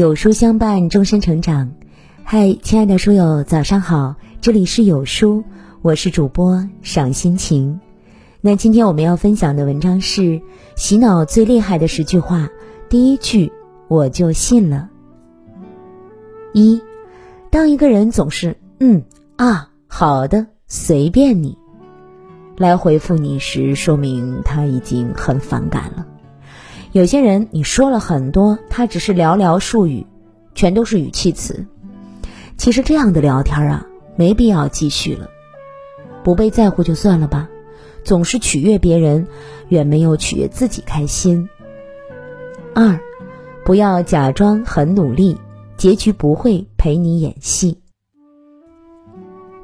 有书相伴，终身成长。嗨，亲爱的书友，早上好！这里是有书，我是主播赏心情。那今天我们要分享的文章是洗脑最厉害的十句话。第一句，我就信了。一，当一个人总是嗯啊好的随便你来回复你时，说明他已经很反感了。有些人你说了很多，他只是寥寥数语，全都是语气词。其实这样的聊天啊，没必要继续了，不被在乎就算了吧。总是取悦别人，远没有取悦自己开心。二，不要假装很努力，结局不会陪你演戏。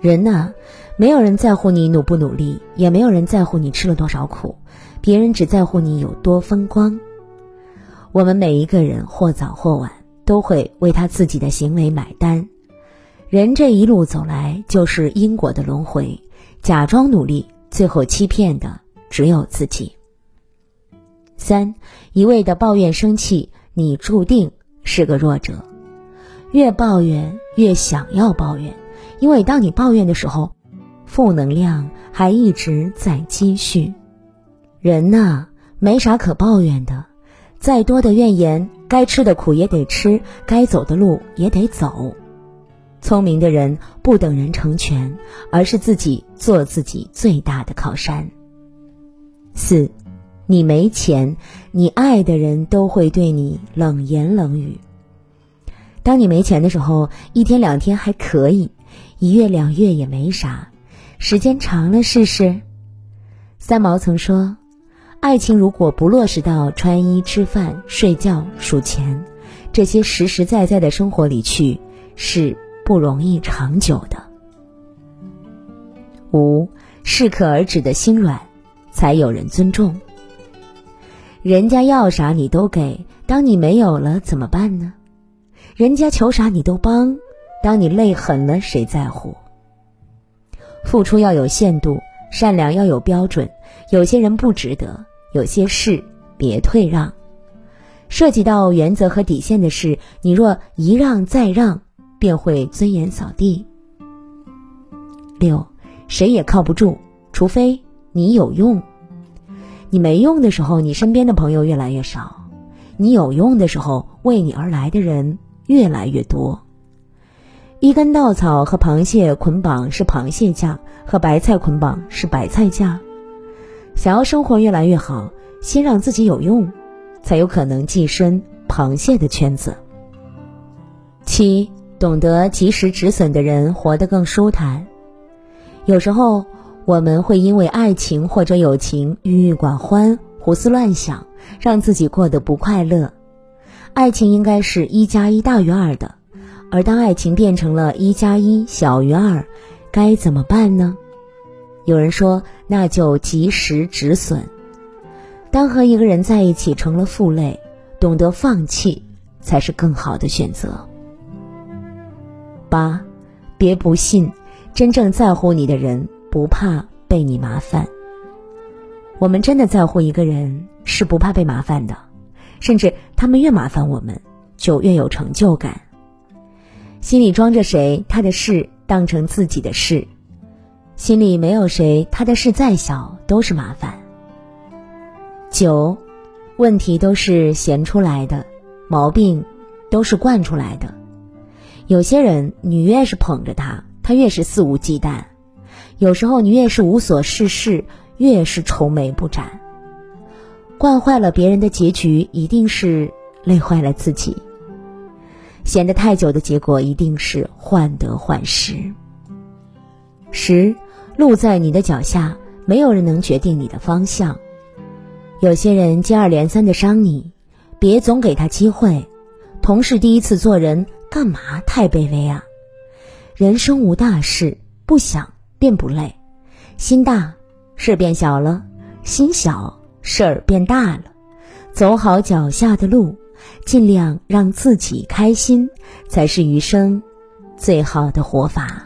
人呐，没有人在乎你努不努力，也没有人在乎你吃了多少苦，别人只在乎你有多风光。我们每一个人或早或晚都会为他自己的行为买单。人这一路走来就是因果的轮回，假装努力，最后欺骗的只有自己。三，一味的抱怨生气，你注定是个弱者。越抱怨越想要抱怨，因为当你抱怨的时候，负能量还一直在积蓄。人呐，没啥可抱怨的。再多的怨言，该吃的苦也得吃，该走的路也得走。聪明的人不等人成全，而是自己做自己最大的靠山。四，你没钱，你爱的人都会对你冷言冷语。当你没钱的时候，一天两天还可以，一月两月也没啥，时间长了试试。三毛曾说。爱情如果不落实到穿衣、吃饭、睡觉、数钱这些实实在在的生活里去，是不容易长久的。五，适可而止的心软，才有人尊重。人家要啥你都给，当你没有了怎么办呢？人家求啥你都帮，当你累狠了谁在乎？付出要有限度，善良要有标准，有些人不值得。有些事别退让，涉及到原则和底线的事，你若一让再让，便会尊严扫地。六，谁也靠不住，除非你有用。你没用的时候，你身边的朋友越来越少；你有用的时候，为你而来的人越来越多。一根稻草和螃蟹捆绑是螃蟹价，和白菜捆绑是白菜价。想要生活越来越好，先让自己有用，才有可能跻身螃蟹的圈子。七，懂得及时止损的人活得更舒坦。有时候我们会因为爱情或者友情郁郁寡欢、胡思乱想，让自己过得不快乐。爱情应该是一加一大于二的，而当爱情变成了一加一小于二，该怎么办呢？有人说，那就及时止损。当和一个人在一起成了负累，懂得放弃才是更好的选择。八，别不信，真正在乎你的人不怕被你麻烦。我们真的在乎一个人，是不怕被麻烦的，甚至他们越麻烦我们，就越有成就感。心里装着谁，他的事当成自己的事。心里没有谁，他的事再小都是麻烦。九，问题都是闲出来的，毛病都是惯出来的。有些人，你越是捧着他，他越是肆无忌惮；有时候，你越是无所事事，越是愁眉不展。惯坏了别人的结局，一定是累坏了自己。闲得太久的结果，一定是患得患失。十。路在你的脚下，没有人能决定你的方向。有些人接二连三的伤你，别总给他机会。同事第一次做人，干嘛太卑微啊？人生无大事，不想便不累。心大事变小了，心小事儿变大了。走好脚下的路，尽量让自己开心，才是余生最好的活法。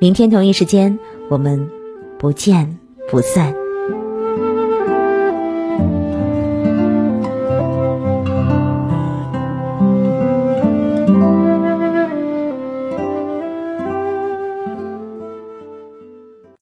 明天同一时间，我们不见不散。